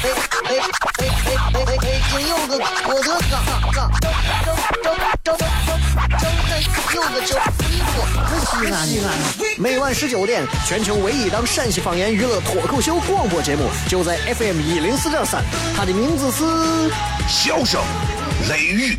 哎哎哎哎哎哎！金柚子，我的嘎嘎，张张张张张张柚子叫衣服，西安西安。每晚十九点，全球唯一档陕西方言娱乐脱口秀广播节目，就在 FM 一零四点三，它的名字是《笑声雷雨》。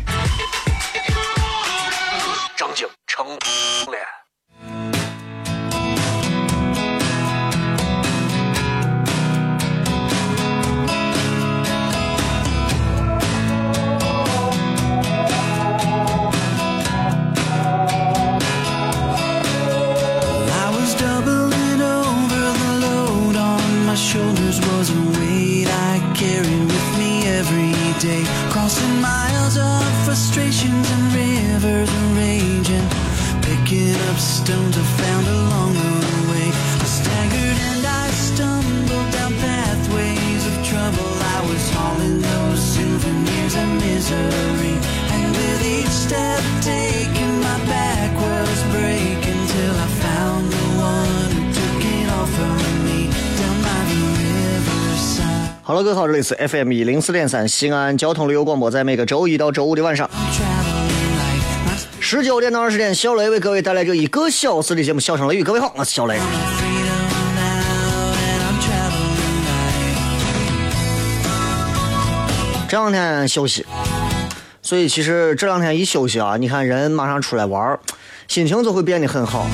好了，各位好，这里是 FM 一零四点三西安交通旅游广播，在每个周一到周五的晚上十九点到二十点，小雷为各位带来这一个小时的节目《笑声雷雨》。各位好，我是小雷。这两天休息，所以其实这两天一休息啊，你看人马上出来玩儿心情就会变得很好。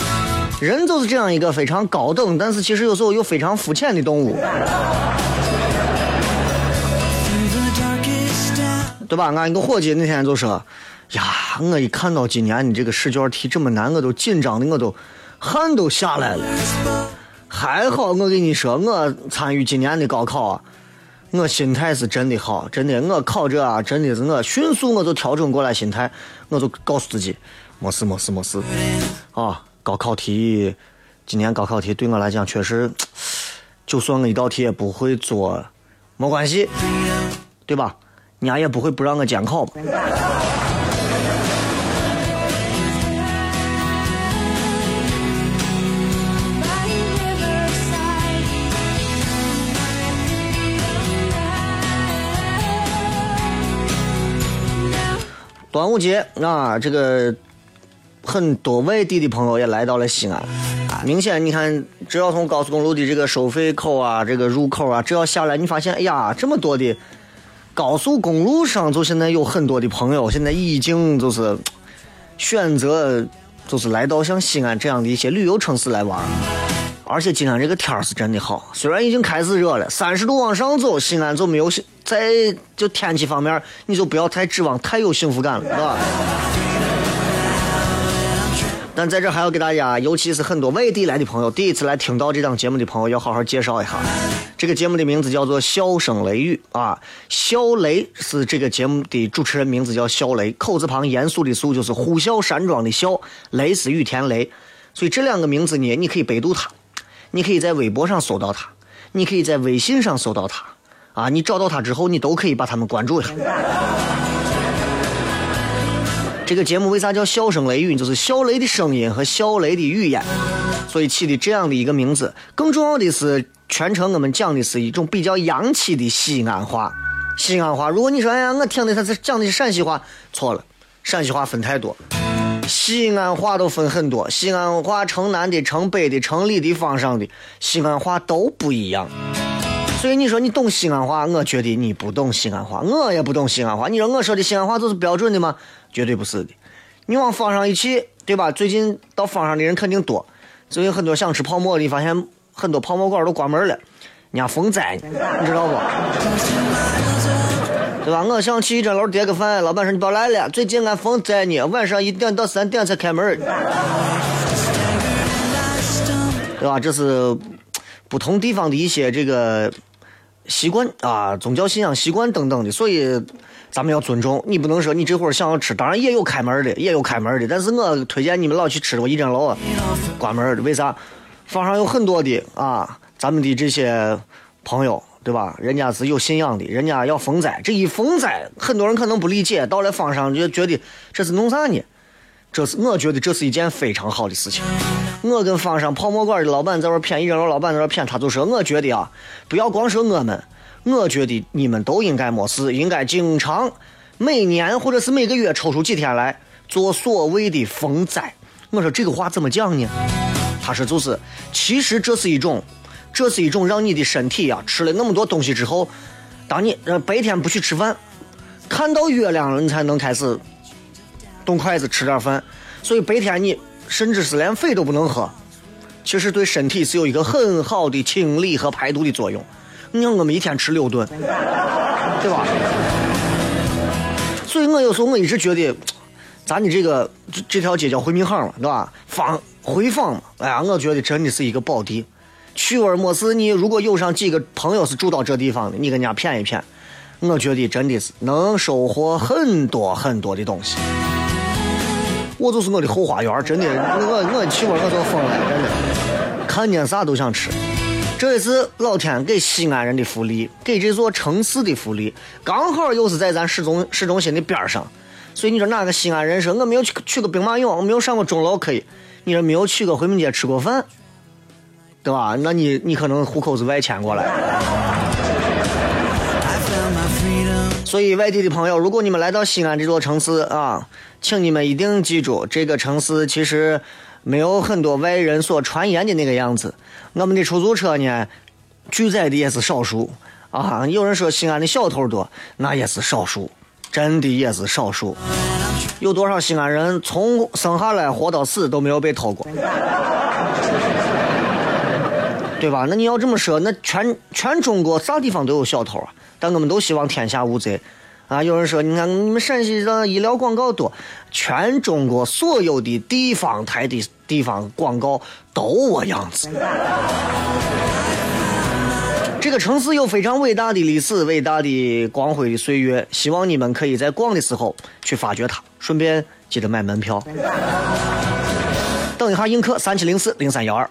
人就是这样一个非常高等，但是其实有时候又非常肤浅的动物。对吧？俺一个伙计那天就说：“呀，我一看到今年你这个试卷题这么难，我都紧张的我都汗都下来了。还好我跟你说，我参与今年的高考啊，我心态是真的好，真的。我考这啊，真的是我迅速我就调整过来心态，我就告诉自己，没事没事没事。啊，高考题，今年高考题对我来讲确实，就算我一道题也不会做，没关系，对吧？”伢也不会不让我监考吧？端午节啊，这个很多外地的朋友也来到了西安。明显，你看，只要从高速公路的这个收费口啊，这个入口啊，只要下来，你发现，哎呀，这么多的。高速公路上，就现在有很多的朋友，现在已经就是选择，就是来到像西安这样的一些旅游城市来玩。而且今天这个天儿是真的好，虽然已经开始热了，三十度往上走，西安就没有在就天气方面，你就不要太指望太有幸福感了，是吧？但在这还要给大家，尤其是很多外地来的朋友，第一次来听到这档节目的朋友，要好好介绍一下。这个节目的名字叫做《笑声雷雨》啊，笑雷是这个节目的主持人名字叫笑雷，口字旁严肃的肃就是呼啸山庄的啸，雷是雨田雷，所以这两个名字呢，你可以百度它，你可以在微博上搜到他，你可以在微信上搜到他，啊，你找到他之后，你都可以把他们关注一下。这个节目为啥叫笑声雷雨？就是笑雷的声音和笑雷的语言，所以起的这样的一个名字。更重要的是，全程我们讲的是一种比较洋气的西安话。西安话，如果你说哎呀，我听的他是讲的是陕西话，错了，陕西话分太多，西安话都分很多。西安话城南的、城北的、城里的、方上的，西安话都不一样。所以你说你懂西安话，我觉得你不懂西安话，我也不懂西安话。你说我说的西安话就是标准的吗？绝对不是的。你往方上一去，对吧？最近到方上的人肯定多，最近很多想吃泡馍的，发现很多泡馍馆都关门了，人家封灾，你知道不？对吧？我想去一针楼叠个饭，老板说你别来了，最近俺封斋呢，晚上一点到三点才开门，对吧？这是不同地方的一些这个习惯啊，宗教信仰习惯等等的，所以。咱们要尊重。你不能说你这会儿想要吃，当然也有开门的，也有开门的。但是我推荐你们老去吃我一整楼啊关门的，为啥？坊上有很多的啊，咱们的这些朋友，对吧？人家是有信仰的，人家要封斋，这一封斋，很多人可能不理解，到了方上就觉得这是弄啥呢？这是我觉得这是一件非常好的事情。我跟方上泡沫馆的老板在这谝，一整楼老板在这谝，他就说，我觉得啊，不要光说我们，我觉得你们都应该没事，应该经常每年或者是每个月抽出几天来做所谓的封斋。我说这个话怎么讲呢？他说就是，其实这是一种，这是一种让你的身体呀吃了那么多东西之后，当你呃白天不去吃饭，看到月亮了你才能开始。动筷子吃点饭，所以白天你甚至是连水都不能喝，其实对身体是有一个很好的清理和排毒的作用。你看我们一天吃六顿，对吧？所以我有时候我一直觉得，咱的这个这条街叫回民巷嘛，对吧？坊回坊嘛，哎呀，我觉得真的是一个宝地。去玩没事，你如果有上几个朋友是住到这地方的，你跟人家谝一谝，我觉得真的是能收获很多很多的东西。我就是我的后花园，真的，我我去玩我都疯了，真的，看见啥都想吃。这也是老天给西安人的福利，给这座城市的福利，刚好又是在咱市中市中心的边上。所以你说哪个西安人说我没有去去过兵马俑，我没有上过钟楼，可以？你说没有去过回民街吃过饭，对吧？那你你可能户口是外迁过来。所以外地的朋友，如果你们来到西安这座城市啊。请你们一定记住，这个城市其实没有很多外人所传言的那个样子。我们的出租车呢，拒载的也是少数啊。有人说西安的小偷多，那也是少数，真的也是少数。有多少西安人从生下来活到死都没有被偷过，对吧？那你要这么说，那全全中国啥地方都有小偷啊？但我们都希望天下无贼。啊！有人说，你看你们陕西的医疗广告多，全中国所有的地方台的地方广告都我样子。这个城市有非常伟大的历史、伟大的光辉的岁月，希望你们可以在逛的时候去发掘它，顺便记得买门票。等一下，映客三七零四零三幺二。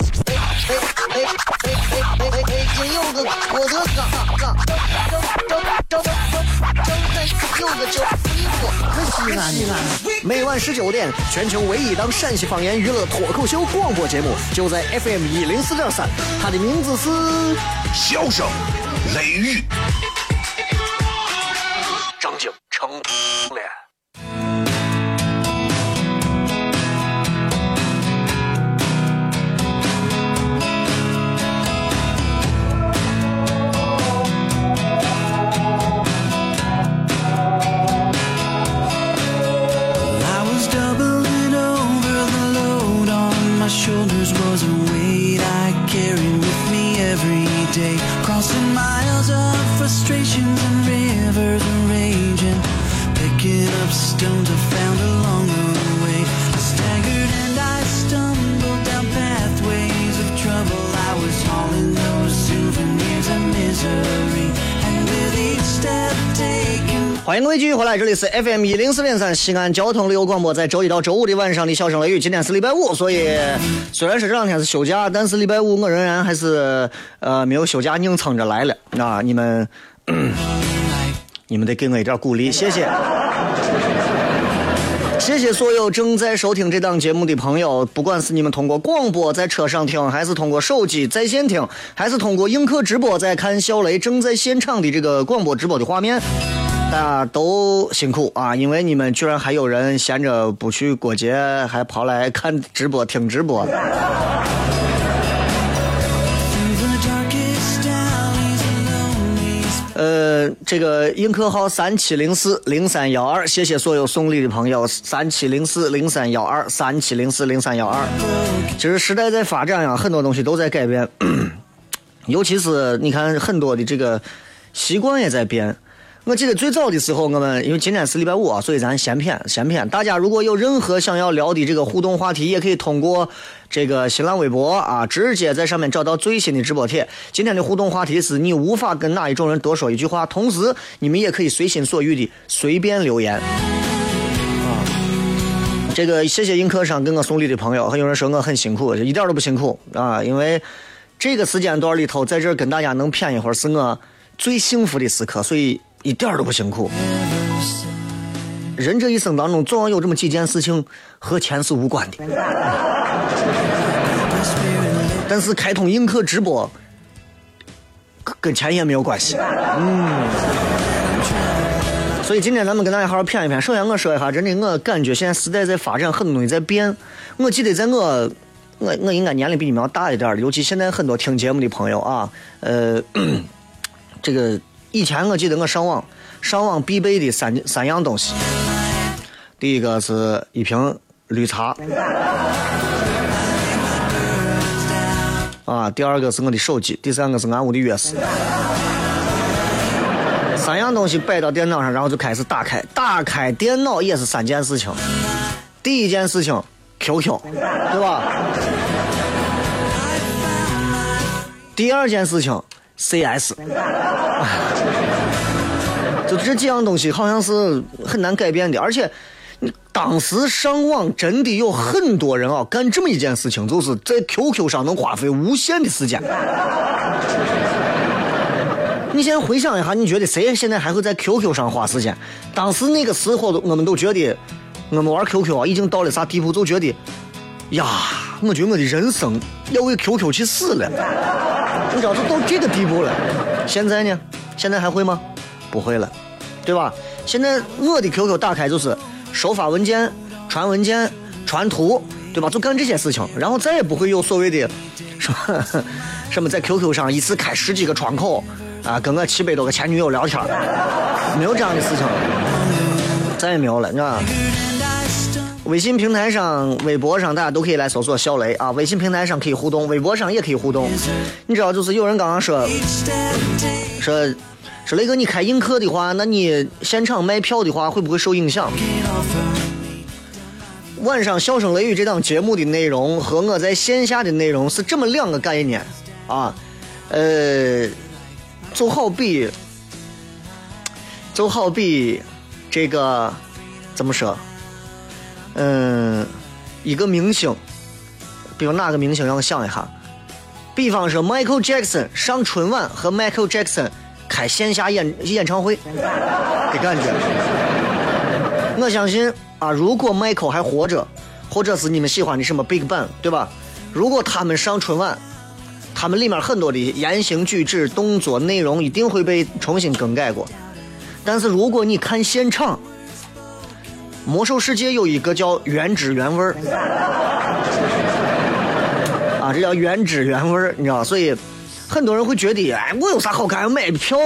哎哎哎哎哎！金柚子，我的哥哥，张张张张张有个叫衣服，可西安的。每晚十九点，全球唯一档陕西方言娱乐脱口秀广播节目，就在 FM 一零四点三，它的名字是《笑声雷雨》，张景成脸。回来，这里是 FM 一零四点三西安交通旅游广播，在周一到周五的晚上的笑声雷雨。今天是礼拜五，所以虽然是这两天是休假，但是礼拜五我仍然还是呃没有休假硬撑着来了。那你们，你们得给我一点鼓励，谢谢。谢谢所有正在收听这档节目的朋友，不管是你们通过广播在车上听，还是通过手机在线听，还是通过映客直播在看小雷正在现场的这个广播直播的画面。大家都辛苦啊！因为你们居然还有人闲着不去过节，还跑来看直播、听直播。呃，这个映客号三七零四零三幺二，谢谢所有送礼的朋友，三七零四零三幺二，三七零四零三幺二。其实时代在发展呀，很多东西都在改变，尤其是你看很多的这个习惯也在变。我记得最早的时候，我们因为今天是礼拜五啊，所以咱闲片闲片。大家如果有任何想要聊的这个互动话题，也可以通过这个新浪微博啊，直接在上面找到最新的直播帖。今天的互动话题是你无法跟哪一种人多说一句话，同时你们也可以随心所欲的随便留言。啊，这个谢谢映客上给我送礼的朋友，还有人说我很辛苦，一点都不辛苦啊，因为这个时间段里头，在这跟大家能谝一会儿，是我最幸福的时刻，所以。一点都不辛苦。人这一生当中，总要有这么几件事情和钱是无关的。但是开通映客直播，跟钱也没有关系。嗯。所以今天咱们跟大家好好谝一谝。首先我说一下，真的，我感觉现在时代在发展，很多东西在变。我记得在我，我我应该年龄比你们要大一点的尤其现在很多听节目的朋友啊，呃，这个。以前我记得我上网，上网必备的三三样东西，第一个是一瓶绿茶，啊，第二个是我的手机，第三个是俺屋的钥匙。三样东西摆到电脑上，然后就开始打开，打开电脑也是三件事情。第一件事情，QQ，对吧？第二件事情。CS，就这几样东西好像是很难改变的，而且，当时上网真的有很多人啊干这么一件事情，就是在 QQ 上能花费无限的时间。你现在回想一下，你觉得谁现在还会在 QQ 上花时间？当时那个时候，我们都觉得我们玩 QQ 啊，已经到了啥地步？就觉得，呀，我觉得我的人生要为 QQ 去死了。你知道是到这个地步了，现在呢？现在还会吗？不会了，对吧？现在我的 QQ 打开就是收发文件、传文件、传图，对吧？就干这些事情，然后再也不会有所谓的什么什么在 QQ 上一次开十几个窗口啊，跟我七百多个前女友聊天，没有这样的事情了，再也没有了，你知道吧？微信平台上、微博上，大家都可以来搜索小雷啊。微信平台上可以互动，微博上也可以互动。你知道，就是有人刚刚说，说说雷哥，你开映客的话，那你现场卖票的话，会不会受影响？晚上笑声雷雨这档节目的内容和我在线下的内容是这么两个概念啊。呃，就好比，就好比这个怎么说？嗯，一个明星，比如哪个明星，让我想一下。比方说，Michael Jackson 上春晚和 Michael Jackson 开线下演演唱会的感觉。我相信啊，如果 Michael 还活着，或者是你们喜欢的什么 Big Bang，对吧？如果他们上春晚，他们里面很多的言行举止、动作内容一定会被重新更改过。但是如果你看现场，魔兽世界有一个叫原汁原味儿，啊，这叫原汁原味儿，你知道所以很多人会觉得，哎，我有啥好看？买票。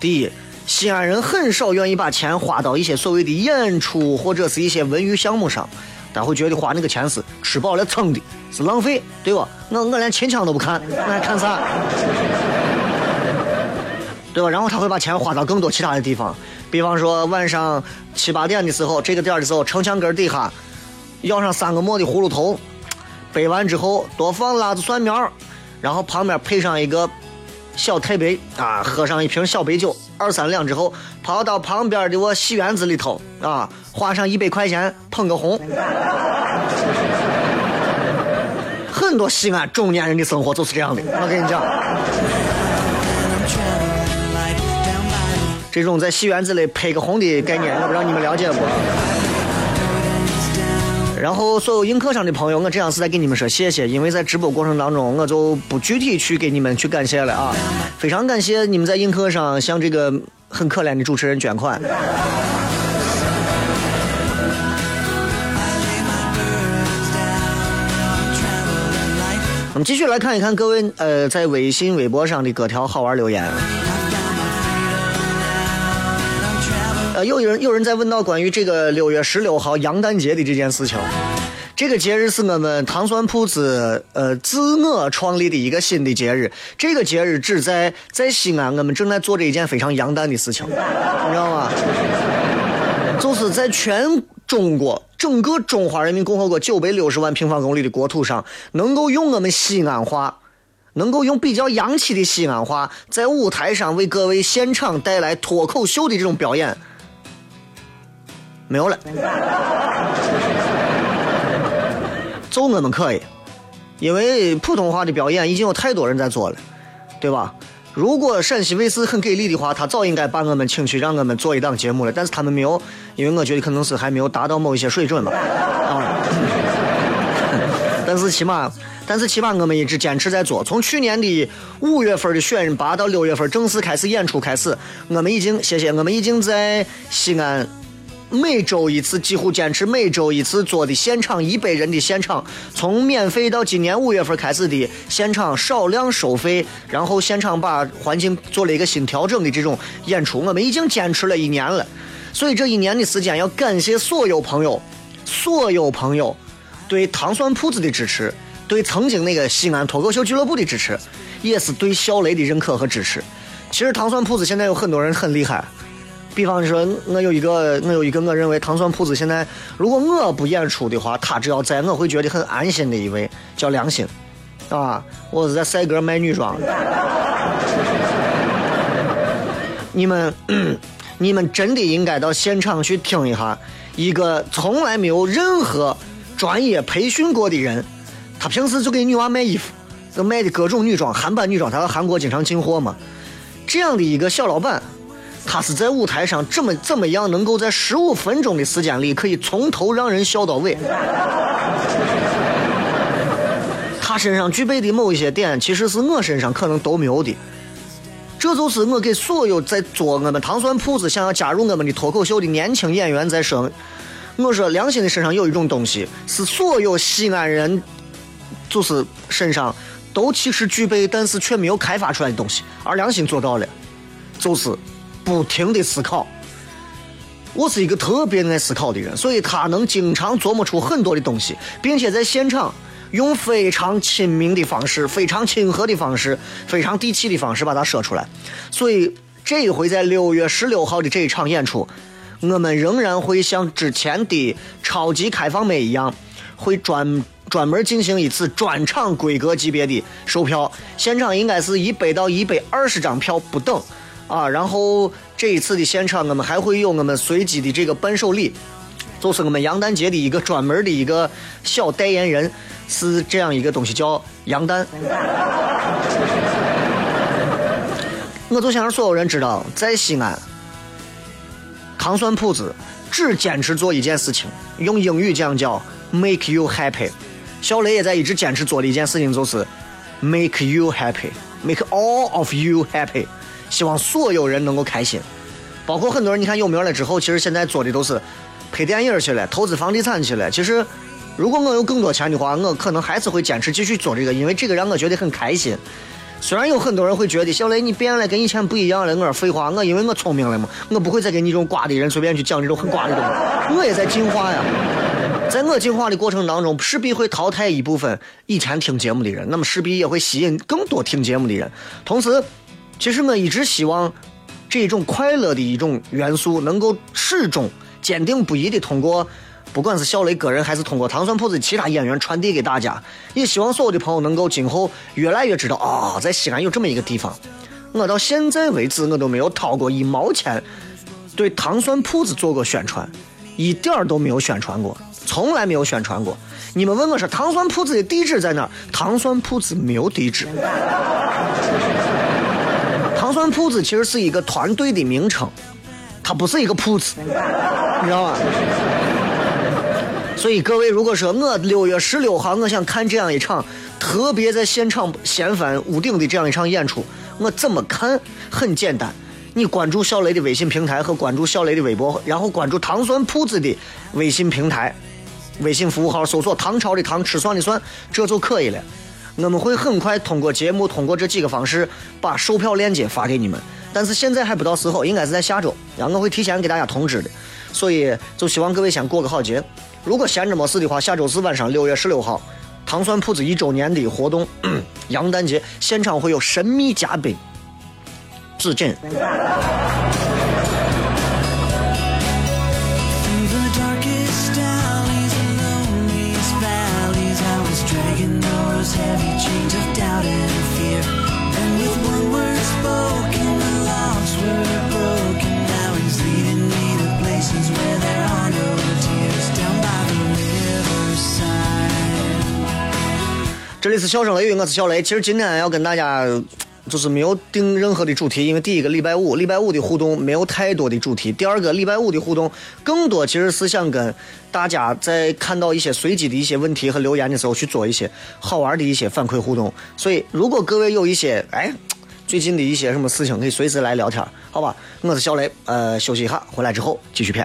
第一，西安人很少愿意把钱花到一些所谓的演出或者是一些文娱项目上，他会觉得花那个钱是吃饱了撑的，是浪费，对吧？我我连秦腔都不看，我还看啥？对吧？然后他会把钱花到更多其他的地方。比方说晚上七八点的时候，这个点的时候，城墙根底下要上三个磨的葫芦头，背完之后多放辣子蒜苗，然后旁边配上一个小太杯啊，喝上一瓶小白酒，二三两之后，跑到旁边的我戏园子里头啊，花上一百块钱捧个红。很多西安中年人的生活就是这样的，我跟你讲。这种在戏园子里拍个红的概念，我不知道你们了解不？然后所有映客上的朋友，我这样是在给你们说谢谢，因为在直播过程当中，我就不具体去给你们去感谢了啊。非常感谢你们在映客上向这个很可怜的主持人捐款。我们继续来看一看各位呃在微信、微博上的各条好玩留言。有人有人在问到关于这个六月十六号杨诞节的这件事情。这个节日是我们糖酸铺子呃自我创立的一个新的节日。这个节日只在在西安，我们正在做着一件非常洋诞的事情，你知道吗？就是在全中国整个中华人民共和国九百六十万平方公里的国土上，能够用我们西安话，能够用比较洋气的西安话，在舞台上为各位现场带来脱口秀的这种表演，没有了。就我们可以，因为普通话的表演已经有太多人在做了，对吧？如果陕西卫视很给力的话，他早应该把我们请去，让我们做一档节目了。但是他们没有，因为我觉得可能是还没有达到某一些水准吧。啊，但是起码，但是起码我们一直坚持在做。从去年的五月份的选拔到六月份正式开始演出开始，我们已经谢谢，我们已经在西安。每周一次，几乎坚持每周一次做的现场一百人的现场，从免费到今年五月份开始的现场少量收费，然后现场把环境做了一个新调整的这种演出，我们已经坚持了一年了。所以这一年的时间，要感谢所有朋友，所有朋友对糖蒜铺子的支持，对曾经那个西安脱口秀俱乐部的支持，也是对小雷的认可和支持。其实糖蒜铺子现在有很多人很厉害。比方说，我有一个，我有一个，我认为糖蒜铺子现在，如果我不演出的话，他只要在，我会觉得很安心的一位，叫良心，啊，我是在赛格卖女装。你们，你们真的应该到现场去听一下，一个从来没有任何专业培训过的人，他平时就给女娃卖衣服，就卖的各种女装，韩版女装，他到韩国经常进货嘛，这样的一个小老板。他是在舞台上这么怎么样，能够在十五分钟的时间里，可以从头让人笑到尾。他身上具备的某一些点，其实是我身上可能都没有的。这就是我给所有在做我们糖蒜铺子、想要加入我们的脱口秀的年轻演员在说：我说良心的身上有一种东西，是所有西安人就是身上都其实具备，但是却没有开发出来的东西，而良心做到了，就是。不停的思考，我是一个特别爱思考的人，所以他能经常琢磨出很多的东西，并且在现场用非常亲民的方式、非常亲和的方式、非常地气的方式把它说出来。所以这一回在六月十六号的这一场演出，我们仍然会像之前的超级开放麦一样，会专专门进行一次专场规格级别的售票，现场应该是一百到一百二十张票不等。啊，然后这一次的现场，我们还会有我们随机的这个伴手礼，就是我们杨丹节的一个专门的一个小代言人，是这样一个东西，叫杨丹。我就想让所有人知道，在西安，糖蒜铺子只坚持做一件事情，用英语讲叫 “make you happy”。小雷也在一直坚持做的一件事情，就是 “make you happy”，make all of you happy。希望所有人能够开心，包括很多人。你看有名了之后，其实现在做的都是拍电影去了，投资房地产去了。其实，如果我有更多钱的话，我可能还是会坚持继续做这个，因为这个让我觉得很开心。虽然有很多人会觉得小雷你变了，跟以前不一样了。我说废话，我因为我聪明了嘛，我不会再给你这种瓜的人随便去讲这种很瓜的东西。我也在进化呀，在我进化的过程当中，势必会淘汰一部分以前听节目的人，那么势必也会吸引更多听节目的人，同时。其实我一直希望，这种快乐的一种元素能够始终坚定不移的通过，不管是小雷个人还是通过糖蒜铺子其他演员传递给大家。也希望所有的朋友能够今后越来越知道啊，在西安有这么一个地方。我到现在为止我都没有掏过一毛钱对糖蒜铺子做过宣传，一点儿都没有宣传过，从来没有宣传过。你们问我说糖蒜铺子的地址在哪儿？糖蒜铺子没有地址。糖蒜铺子其实是一个团队的名称，它不是一个铺子，你知道吗？所以各位，如果说我六月十六号我想看这样一场特别在现场掀翻屋顶的这样一场演出，我怎么看？很简单，你关注小雷的微信平台和关注小雷的微博，然后关注糖蒜铺子的微信平台、微信服务号，搜索“唐朝的唐吃蒜的蒜”，这就可以了。我们会很快通过节目，通过这几个方式把售票链接发给你们。但是现在还不到时候，应该是在下周，然后我会提前给大家通知的。所以就希望各位先过个好节。如果闲着没事的话，下周四晚上六月十六号，糖蒜铺子一周年的活动，杨诞节现场会有神秘嘉宾，至臻。这里是笑声雷雨，我是小雷。其实今天要跟大家就是没有定任何的主题，因为第一个礼拜五，礼拜五的互动没有太多的主题；第二个礼拜五的互动更多其实是想跟大家在看到一些随机的一些问题和留言的时候去做一些好玩的一些反馈互动。所以如果各位有一些哎最近的一些什么事情，可以随时来聊天，好吧？我是小雷，呃，休息一下，回来之后继续片。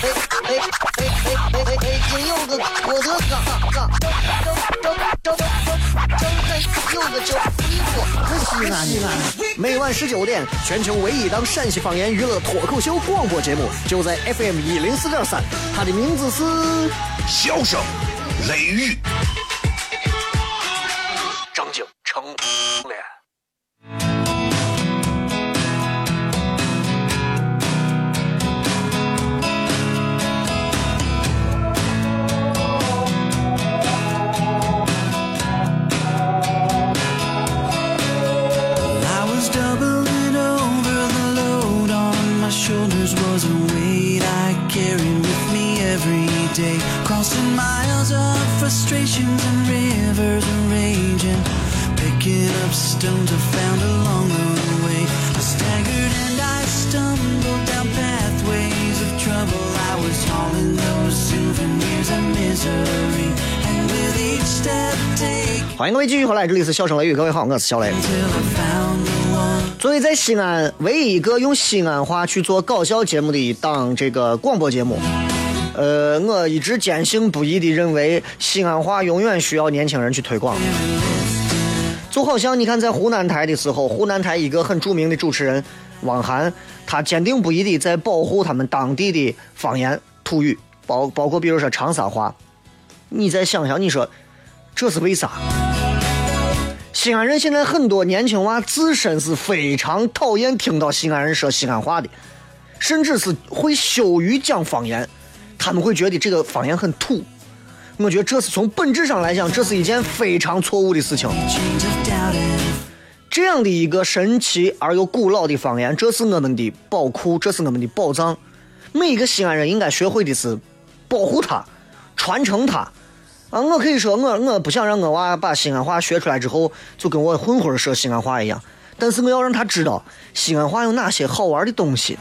哎哎哎哎哎哎，金柚子，我的嘎嘎，张张张张张张柚子叫衣服，西安西安，每晚十九点，全球唯一档陕西方言娱乐脱口秀广播节目，就在 FM 一零四点三，它的名字是。笑声，雷雨，欢迎各位继续回来，这里是笑声雷雨，各位好，我是小雷。作为在西安唯一一个用西安话去做搞笑节目的一档这个广播节目，呃，我一直坚信不疑的认为，西安话永远需要年轻人去推广。就好像你看，在湖南台的时候，湖南台一个很著名的主持人汪涵，他坚定不移的在保护他们当地的方言土语，包包括比如说长沙话。你再想想，你说这是为啥？西安人现在很多年轻娃自身是非常讨厌听到西安人说西安话的，甚至是会羞于讲方言，他们会觉得这个方言很土。我觉得这是从本质上来讲，这是一件非常错误的事情。这样的一个神奇而又古老的方言，这是我们的宝库，这是我们的宝藏。每一个西安人应该学会的是保护它，传承它。啊，我可以说我我不想让我娃把西安话学出来之后就跟我混混说西安话一样，但是我要让他知道西安话有哪些好玩的东西。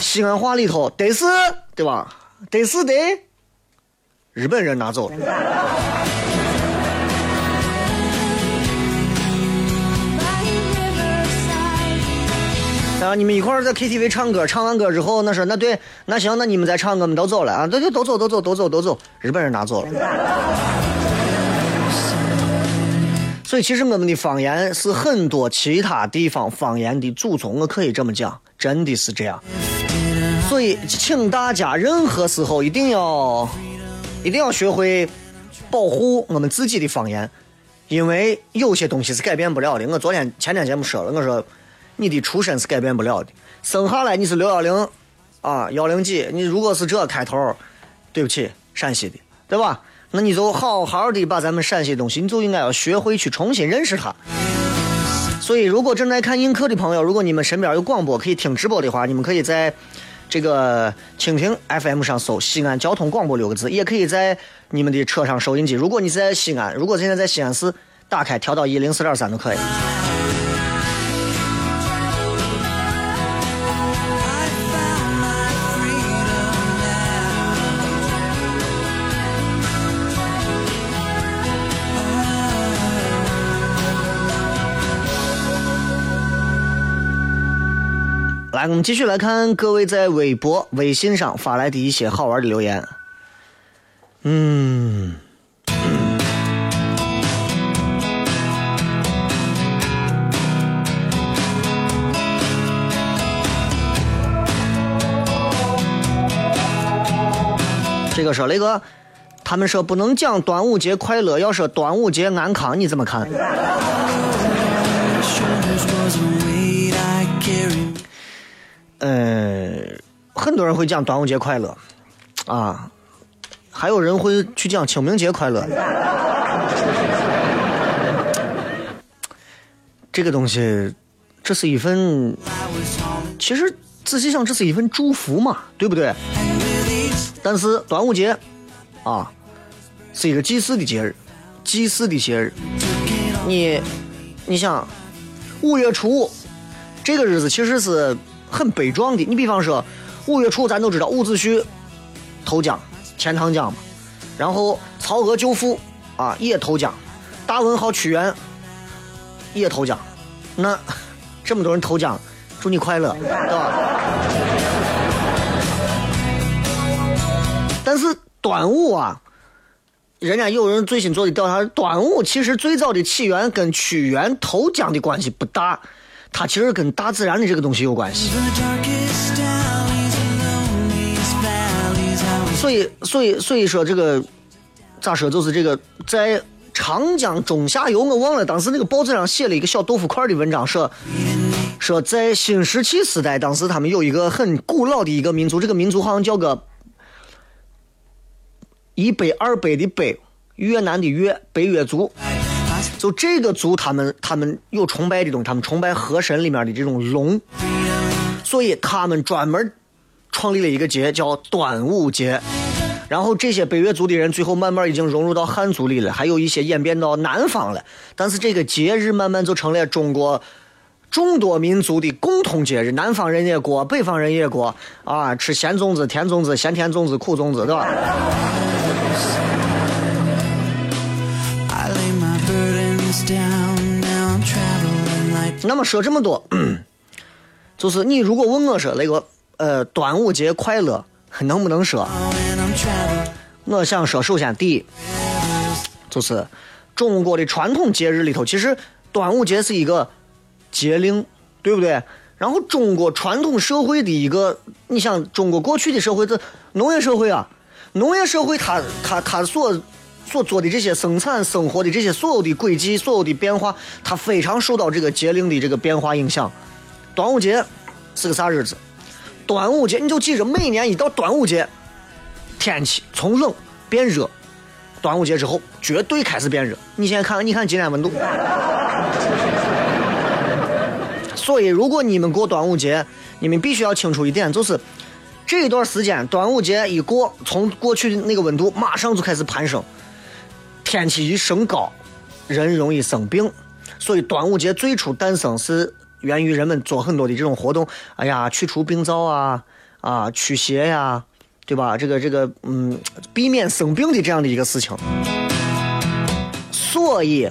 西安话里头得是对吧？得是得日本人拿走了。啊你们一块儿在 KTV 唱歌，唱完歌之后，那说那对，那行，那你们再唱，我们都走了啊，对对，都走，都走，都走，都走，日本人拿走了。所以其实我们的方言是很多其他地方方言的祖宗，我可以这么讲，真的是这样。所以，请大家任何时候一定要，一定要学会保护我们自己的方言，因为有些东西是改变不了的。我昨天前天节目说了，我说你的出身是改变不了的，生下来你是六幺零啊幺零几，你如果是这开头，对不起，陕西的，对吧？那你就好好的把咱们陕西的东西，你就应该要学会去重新认识它。所以，如果正在看映客的朋友，如果你们身边有广播可以听直播的话，你们可以在这个蜻蜓 FM 上搜“西安交通广播”六个字，也可以在你们的车上收音机。如果你在西安，如果现在在西安市，打开调到一零四点三都可以。来，我们继续来看各位在微博、微信上发来的一些好玩的留言。嗯。这个说雷哥，他们说不能讲端午节快乐，要说端午节安康，你怎么看？呃，很多人会讲端午节快乐，啊，还有人会去讲清明节快乐。这个东西，这是一份，其实仔细想，这是一份祝福嘛，对不对？但是端午节，啊，是一个祭祀的节日，祭祀的节日。你，你想，五月初五这个日子其实是很悲壮的。你比方说，五月初咱都知道伍子胥投江，钱塘江嘛，然后曹娥救父啊也投江，大文豪屈原也投江，那这么多人投江，祝你快乐，对吧？但是端午啊，人家有人最新做的调查，端午其实最早的起源跟屈原投江的关系不大，它其实跟大自然的这个东西有关系。所以，所以，所以说这个咋说，就是这个在长江中下游，我忘了当时那个报纸上写了一个小豆腐块的文章，说说在新石器时代，当时他们有一个很古老的一个民族，这个民族好像叫个一北二北的北，越南的越，北越族。就这个族，他们他们有崇拜的东西，他们崇拜河神里面的这种龙，所以他们专门创立了一个节叫端午节。然后这些北越族的人最后慢慢已经融入到汉族里了，还有一些演变到南方了。但是这个节日慢慢就成了中国众多民族的共同节日，南方人也过，北方人也过啊，吃咸粽子、甜粽子、咸甜粽子、苦粽子，对吧？那么说这么多，就是你如果问我说那个呃端午节快乐，能不能说？我想说，首先第一，就是中国的传统节日里头，其实端午节是一个节令，对不对？然后中国传统社会的一个，你想中国过去的社会，这农业社会啊，农业社会它它它所所做的这些生产生活的这些所有的轨迹、所有的变化，它非常受到这个节令的这个变化影响。端午节是个啥日子？端午节你就记着，每年一到端午节，天气从冷变热，端午节之后绝对开始变热。你现在看，你看今天温度。所以，如果你们过端午节，你们必须要清楚一点，就是这一段时间，端午节一过，从过去的那个温度马上就开始攀升，天气一升高，人容易生病。所以，端午节最初诞生是源于人们做很多的这种活动，哎呀，去除病灶啊，啊，驱邪呀、对吧？这个这个，嗯，避免生病的这样的一个事情。所以，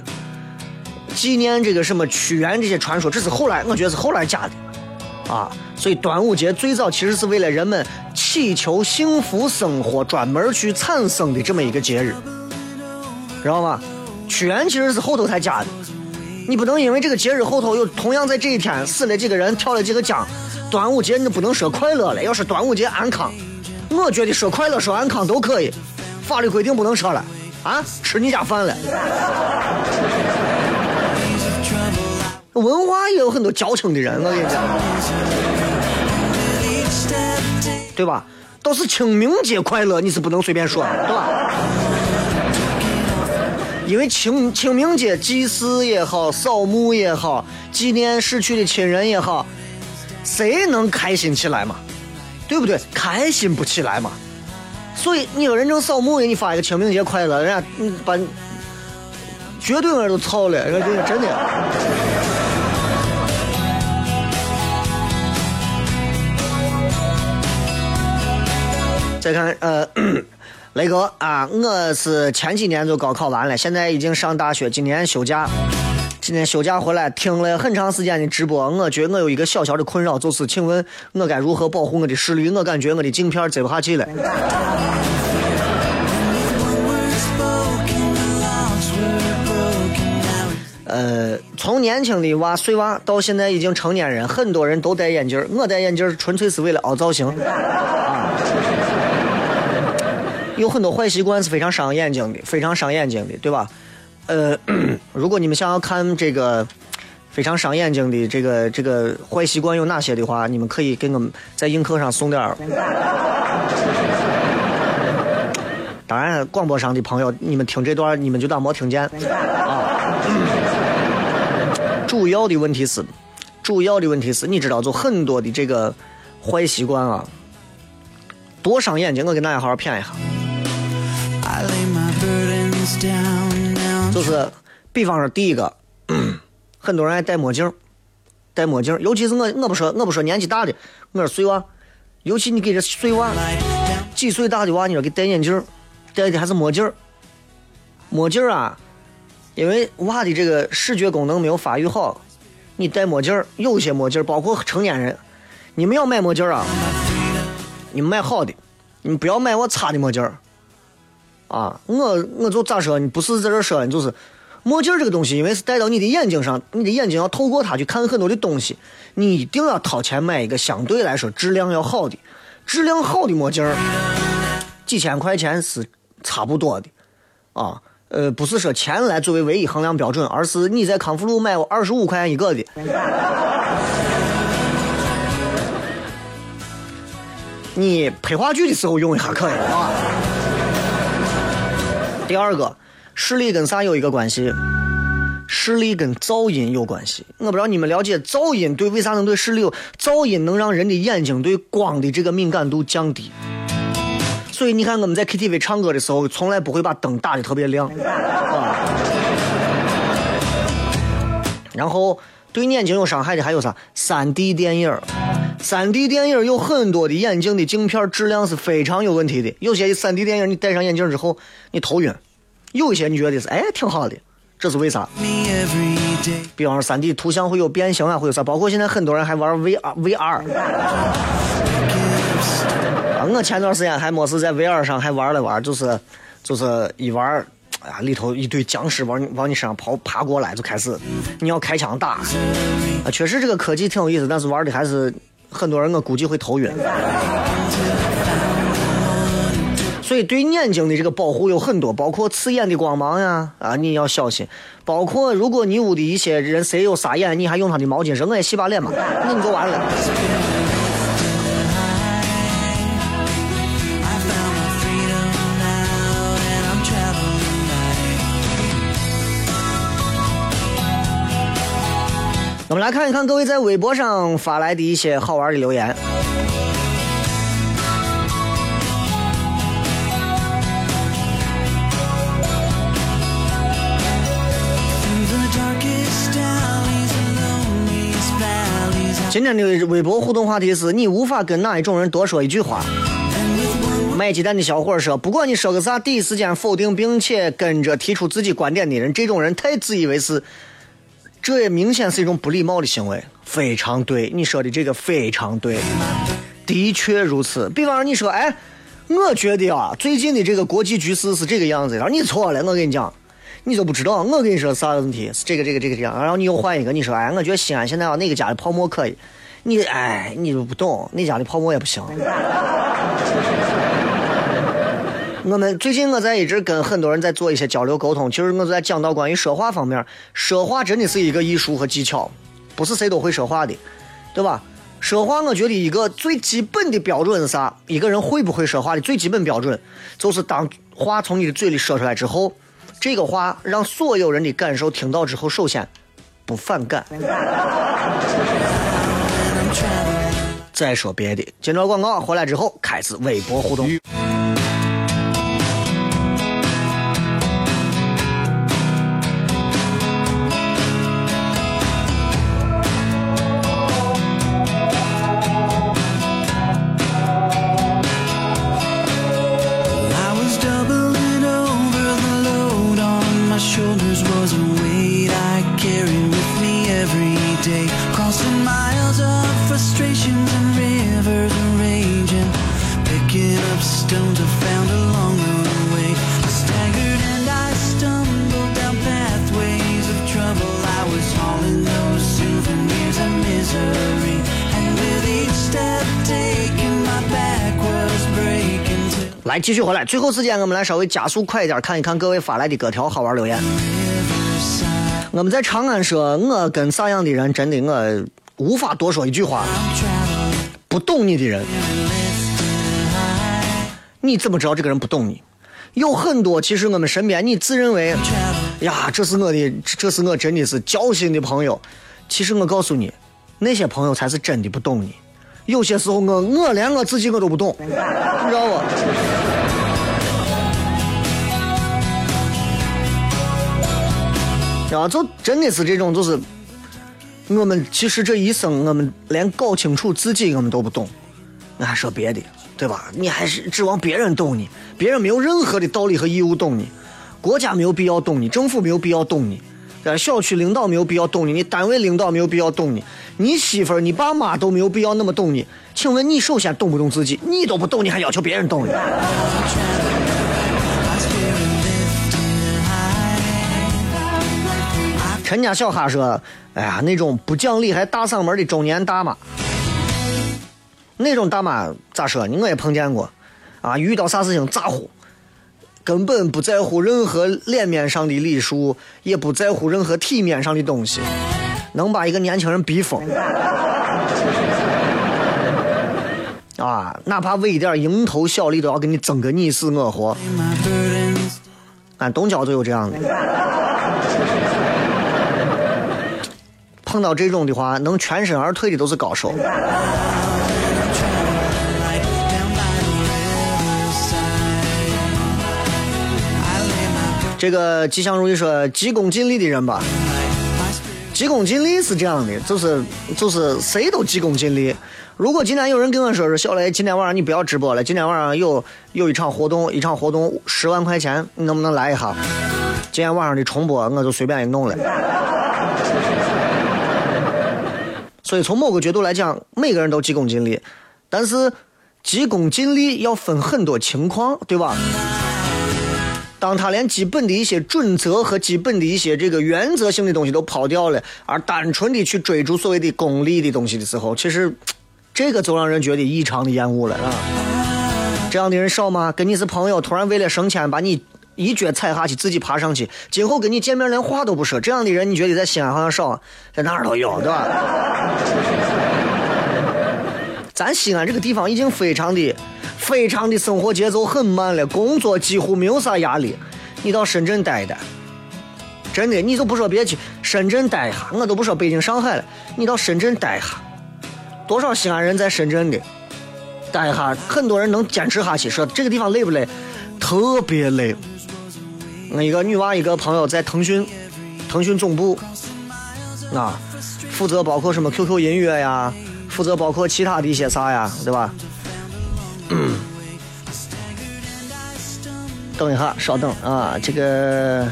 纪念这个什么屈原这些传说，这是后来，我觉得是后来加的，啊。所以端午节最早其实是为了人们祈求幸福生活专门去产生的这么一个节日，知道吗？屈原其实是后头才加的。你不能因为这个节日后头有同样在这一天死了几个人，跳了几个江，端午节你就不能说快乐了，要说端午节安康。我觉得说快乐说安康都可以，法律规定不能说了啊，吃你家饭了。文化也有很多矫情的人，我跟你讲，对吧？都是清明节快乐，你是不能随便说的，对吧？因为清清明节祭祀也好，扫墓也好，纪念逝去的亲人也好，谁能开心起来嘛？对不对？开心不起来嘛。所以你有人正扫墓呢，你发一个清明节快乐，人家嗯把绝对人都操了，这这真的。再看呃，雷哥啊，我是前几年就高考完了，现在已经上大学，今年休假。今天休假回来听了很长时间的直播，我觉得我有一个小小的困扰，就是请问我该如何保护我的视力？我感觉我的镜片摘不下去了。呃，从年轻的娃碎娃到现在已经成年人，很多人都戴眼镜。我戴眼镜纯粹是为了凹造型啊。有很多坏习惯是非常伤眼睛的，非常伤眼睛的，对吧？呃，如果你们想要看这个非常伤眼睛的这个这个坏习惯有哪些的话，你们可以给我们在映客上送点儿。当然，广播上的朋友，你们听这段，你们就当没听见啊。主要的问题是，主要的问题是，你知道，就很多的这个坏习惯啊，多伤眼睛。我给大家好好谝一下，就是，比方说第一个，很多人爱戴墨镜，戴墨镜，尤其是我，我不说，我不说年纪大的，我说碎娃，尤其你给这碎娃，几岁大的娃，你说给戴眼镜，戴的还是墨镜，墨镜啊，因为娃的这个视觉功能没有发育好，你戴墨镜儿，有些墨镜，包括成年人，你们要买墨镜啊，你们买好的，你们不要买我差的墨镜儿。啊，我我就咋说，你不是在这说，你就是墨镜这个东西，因为是戴到你的眼睛上，你的眼睛要透过它去看很多的东西，你一定要掏钱买一个相对来说质量要好的，质量好的墨镜儿，几千块钱是差不多的，啊，呃，不是说钱来作为唯一衡量标准，而是你在康复路买二十五块钱一个的，你拍话剧的时候用一下可以啊。第二个，视力跟啥有一个关系？视力跟噪音有关系。我不知道你们了解噪音对为啥能对视力有？噪音能让人的眼睛对光的这个敏感度降低。所以你看我们在 KTV 唱歌的时候，从来不会把灯打的特别亮啊。然后对眼睛有伤害的还有啥？3 D 电影儿。3 D 电影有很多的眼镜的镜片质量是非常有问题的，有些3 D 电影你戴上眼镜之后你头晕，有一些你觉得是哎挺好的，这是为啥？比方说3 D 图像会有变形啊，会有啥？包括现在很多人还玩 VR VR。啊，我前段时间还没事在 VR 上还玩了玩，就是就是一玩，啊，里头一堆僵尸往往你身上跑爬过来，就开始你要开枪打。啊，确实这个科技挺有意思，但是玩的还是很多人我估计会头晕。所以对眼睛的这个保护有很多，包括刺眼的光芒呀，啊，你要小心。包括如果你屋的一些人谁有撒眼，你还用他的毛巾说我也洗把脸嘛，那你就完了。我们来看一看各位在微博上发来的一些好玩的留言。今天的微博互动话题是你无法跟哪一种人多说一句话。卖鸡蛋的小伙说：“不管你说个啥，第一时间否定并且跟着提出自己观点的人，这种人太自以为是，这也明显是一种不礼貌的行为。”非常对，你说的这个非常对，的确如此。比方说，你说：“哎，我觉得啊，最近的这个国际局势是这个样子。”然后你错了，我跟你讲，你都不知道。我跟你说啥问题？是这个这个这个这样。然后你又换一个，你说：“哎，我觉得西安现在啊，哪个家的泡沫可以？”你哎，你都不懂，那家的泡沫也不行。我们最近我在一直跟很多人在做一些交流沟通，其实我在讲到关于说话方面，说话真的是一个艺术和技巧，不是谁都会说话的，对吧？说话，我觉得一个最基本的标准是啥？一个人会不会说话的最基本标准，就是当话从你的嘴里说出来之后，这个话让所有人的感受听到之后，首先不反感。再说别的，接着广告回来之后开始微博互动。继续回来，最后时间我们来稍微加速快一点，看一看各位发来的各条好玩留言。我们在长安说，我跟啥样的人真的我无法多说一句话。不懂你的人，你怎么知道这个人不懂你？有很多其实我们身边，你自认为呀，这是我的，这是我真的是交心的朋友。其实我告诉你，那些朋友才是真的不懂你。有些时候我我连我自己我都不懂，你知道不？啊，就真的是这种，就是我们其实这一生，我们连搞清楚自己我们都不懂，那还说别的，对吧？你还是指望别人懂你，别人没有任何的道理和义务懂你，国家没有必要懂你，政府没有必要懂你，呃，小区领导没有必要懂你，你单位领导没有必要懂你，你媳妇儿、你爸妈都没有必要那么懂你。请问你首先懂不懂自己？你都不懂，你还要求别人懂你？陈家小哈说：“哎呀，那种不讲理还大嗓门的中年大妈，那种大妈咋说呢？我也碰见过，啊，遇到啥事情咋呼，根本不在乎任何脸面上的礼数，也不在乎任何体面上的东西，能把一个年轻人逼疯。啊，哪怕为一点蝇头小利，都要给你争个你死我活。俺东郊就有这样的。”碰到这种的话，能全身而退的都是高手。这个吉祥如意说急功近利的人吧，急功近利是这样的，就是就是谁都急功近利。如果今天有人跟我说说小雷，今天晚上你不要直播了，今天晚上有有一场活动，一场活动十万块钱，你能不能来一下？今天晚上的重播我就随便一弄了。所以从某个角度来讲，每个人都急功近利，但是急功近利要分很多情况，对吧？当他连基本的一些准则和基本的一些这个原则性的东西都抛掉了，而单纯的去追逐所谓的功利的东西的时候，其实这个就让人觉得异常的厌恶了啊！这样的人少吗？跟你是朋友，突然为了升迁把你。一脚踩下去，自己爬上去，今后跟你见面连话都不说，这样的人你觉得在西安好像少，在哪儿都有，对吧？咱西安这个地方已经非常的、非常的生活节奏很慢了，工作几乎没有啥压力。你到深圳待一待，真的，你就不说别去深圳待一下，我都不说北京、上海了，你到深圳待一下，多少西安人在深圳的待一下，很多人能坚持下去，说这个地方累不累？特别累。我一个女娃，一个朋友在腾讯，腾讯总部，啊，负责包括什么 QQ 音乐呀，负责包括其他的一些啥呀，对吧？等一下，稍等啊，这个。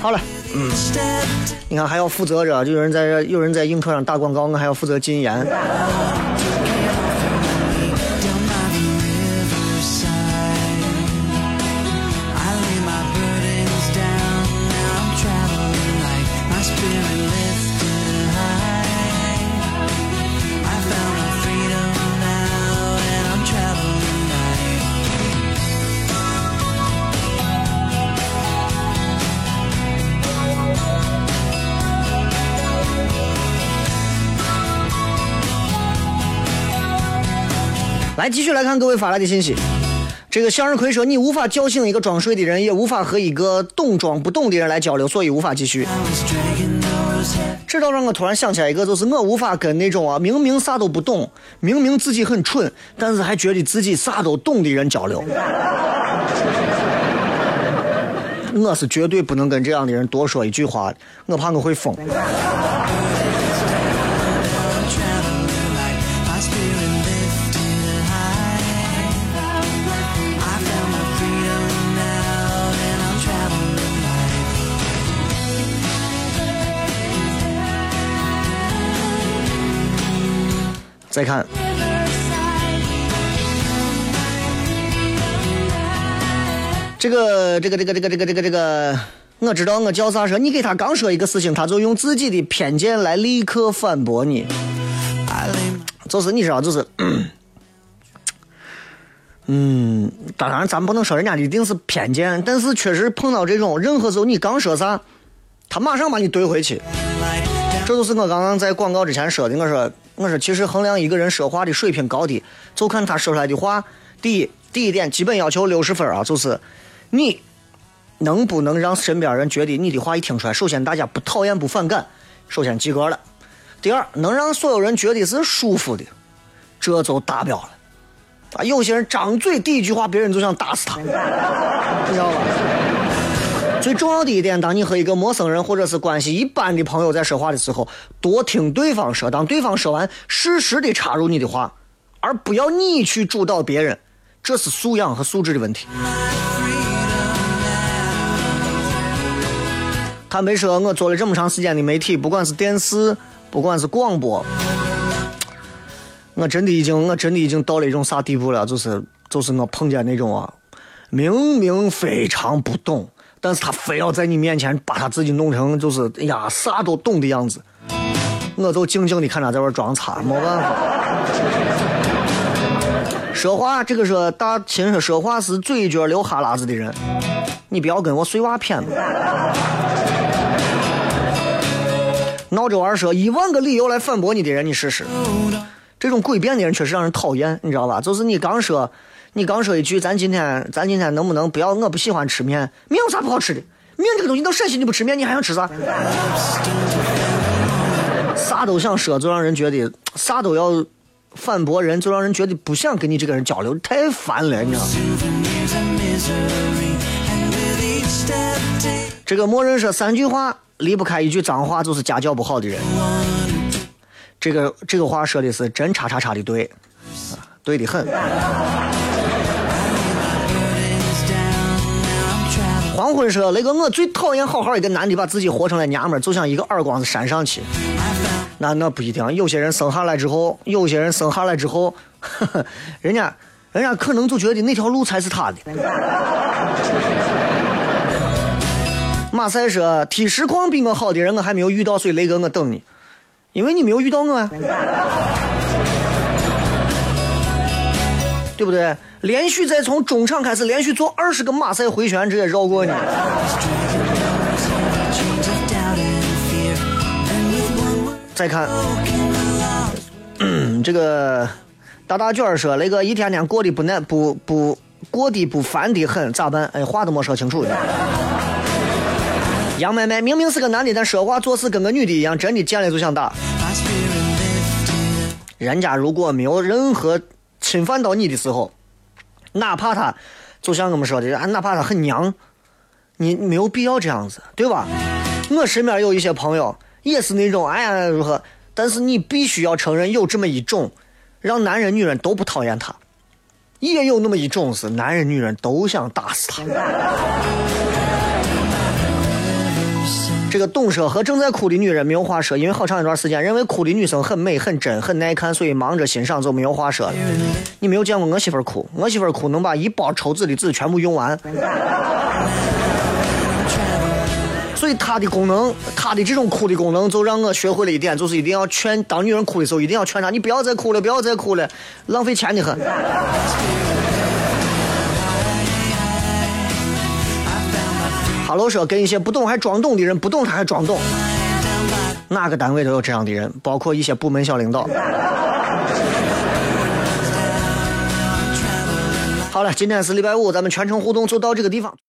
好了，嗯，你看还要负责着，就有人在这，有人在映客上打广告，我还要负责禁言。来，继续来看各位发来的信息。这个向日葵说：“你无法叫醒一个装睡的人，也无法和一个懂装不懂的人来交流，所以无法继续。”这倒让我突然想起来一个，就是我无法跟那种啊明明啥都不懂，明明自己很蠢，但是还觉得自己啥都懂的人交流。我是绝对不能跟这样的人多说一句话，我怕我会疯。再看，这个这个这个这个这个这个这个，我知道我叫啥说，你给他刚说一个事情，他就用自己的偏见来立刻反驳你。就是你知道，就是，嗯，当然咱不能说人家一定是偏见，但是确实碰到这种，任何时候你刚说啥，他马上把你怼回去。这就是我刚刚在广告之前说的，我说我说其实衡量一个人说话的水平高低，就看他说出来的话。第一，第一点基本要求六十分啊，就是你能不能让身边人觉得你的话一听出来，首先大家不讨厌不反感，首先及格了。第二，能让所有人觉得是舒服的，这就达标了。啊，有些人张嘴第一句话，别人就想打死他，你知道吧？最重要的一点，当你和一个陌生人或者是关系一般的朋友在说话的时候，多听对方说，当对方说完，适时的插入你的话，而不要你去主导别人，这是素养和素质的问题。坦白说，我做了这么长时间的媒体，不管是电视，不管是广播，我真的已经，我真的已经到了一种啥地步了？就是，就是我碰见那种啊，明明非常不懂，但是他非要在你面前把他自己弄成就是，哎呀，啥都懂的样子，我就静静的看他在那装叉，没办法。说话，这个说大秦说说话是嘴角流哈喇子的人，你不要跟我碎娃谝子。闹着玩说一万个理由来反驳你的人，你试试。这种诡辩的人确实让人讨厌，你知道吧？就是你刚说，你刚说一句，咱今天，咱今天能不能不要？我不喜欢吃面，面有啥不好吃的？面这个东西到陕西你不吃面，你还想吃啥？啥都想说，就让人觉得啥都要反驳人，就让人觉得不想跟你这个人交流，太烦了，你知道吗？这个默认说三句话离不开一句脏话，就是家教不好的人。这个这个话说的是真叉叉叉的对，啊，对的很。黄昏说：“雷哥，我最讨厌好好一个男的把自己活成了娘们儿，就像一个耳光子扇上去。那那不一定，有些人生下来之后，有些人生下来之后，呵 呵人家人家可能就觉得那条路才是他的。”马赛说：“踢实况比我好的人我还没有遇到，所以雷哥我等你，因为你没有遇到我对不对？连续再从中场开始连续做二十个马赛回旋，直接绕过你。再看，这个大大卷儿说，那个一天天过得不难不不过得不烦的很，咋办？哎，话都没说清楚。”杨妹妹明明是个男的，但说话做事跟个女的一样，真的见了就想打。人家如果没有任何侵犯到你的时候，哪怕他就像我们说的，啊哪怕他很娘，你没有必要这样子，对吧？我身边有一些朋友也是那种，哎呀如何？但是你必须要承认，有这么一种，让男人女人都不讨厌他；也有那么一种是男人女人都想打死他。这个懂说和正在哭的女人没有话说，因为好长一段时间认为哭的女生很美、很真、很耐看，所以忙着欣赏就没有话说了。你没有见过我媳妇哭，我媳妇哭能把一包抽纸的纸全部用完。所以她的功能，她的这种哭的功能，就让我学会了一点，就是一定要劝当女人哭的时候，一定要劝她，你不要再哭了，不要再哭了，浪费钱的很。哈喽说跟一些不懂还装懂的人，不懂他还装懂，哪个单位都有这样的人，包括一些部门小领导。好了，今天是礼拜五，咱们全程互动就到这个地方。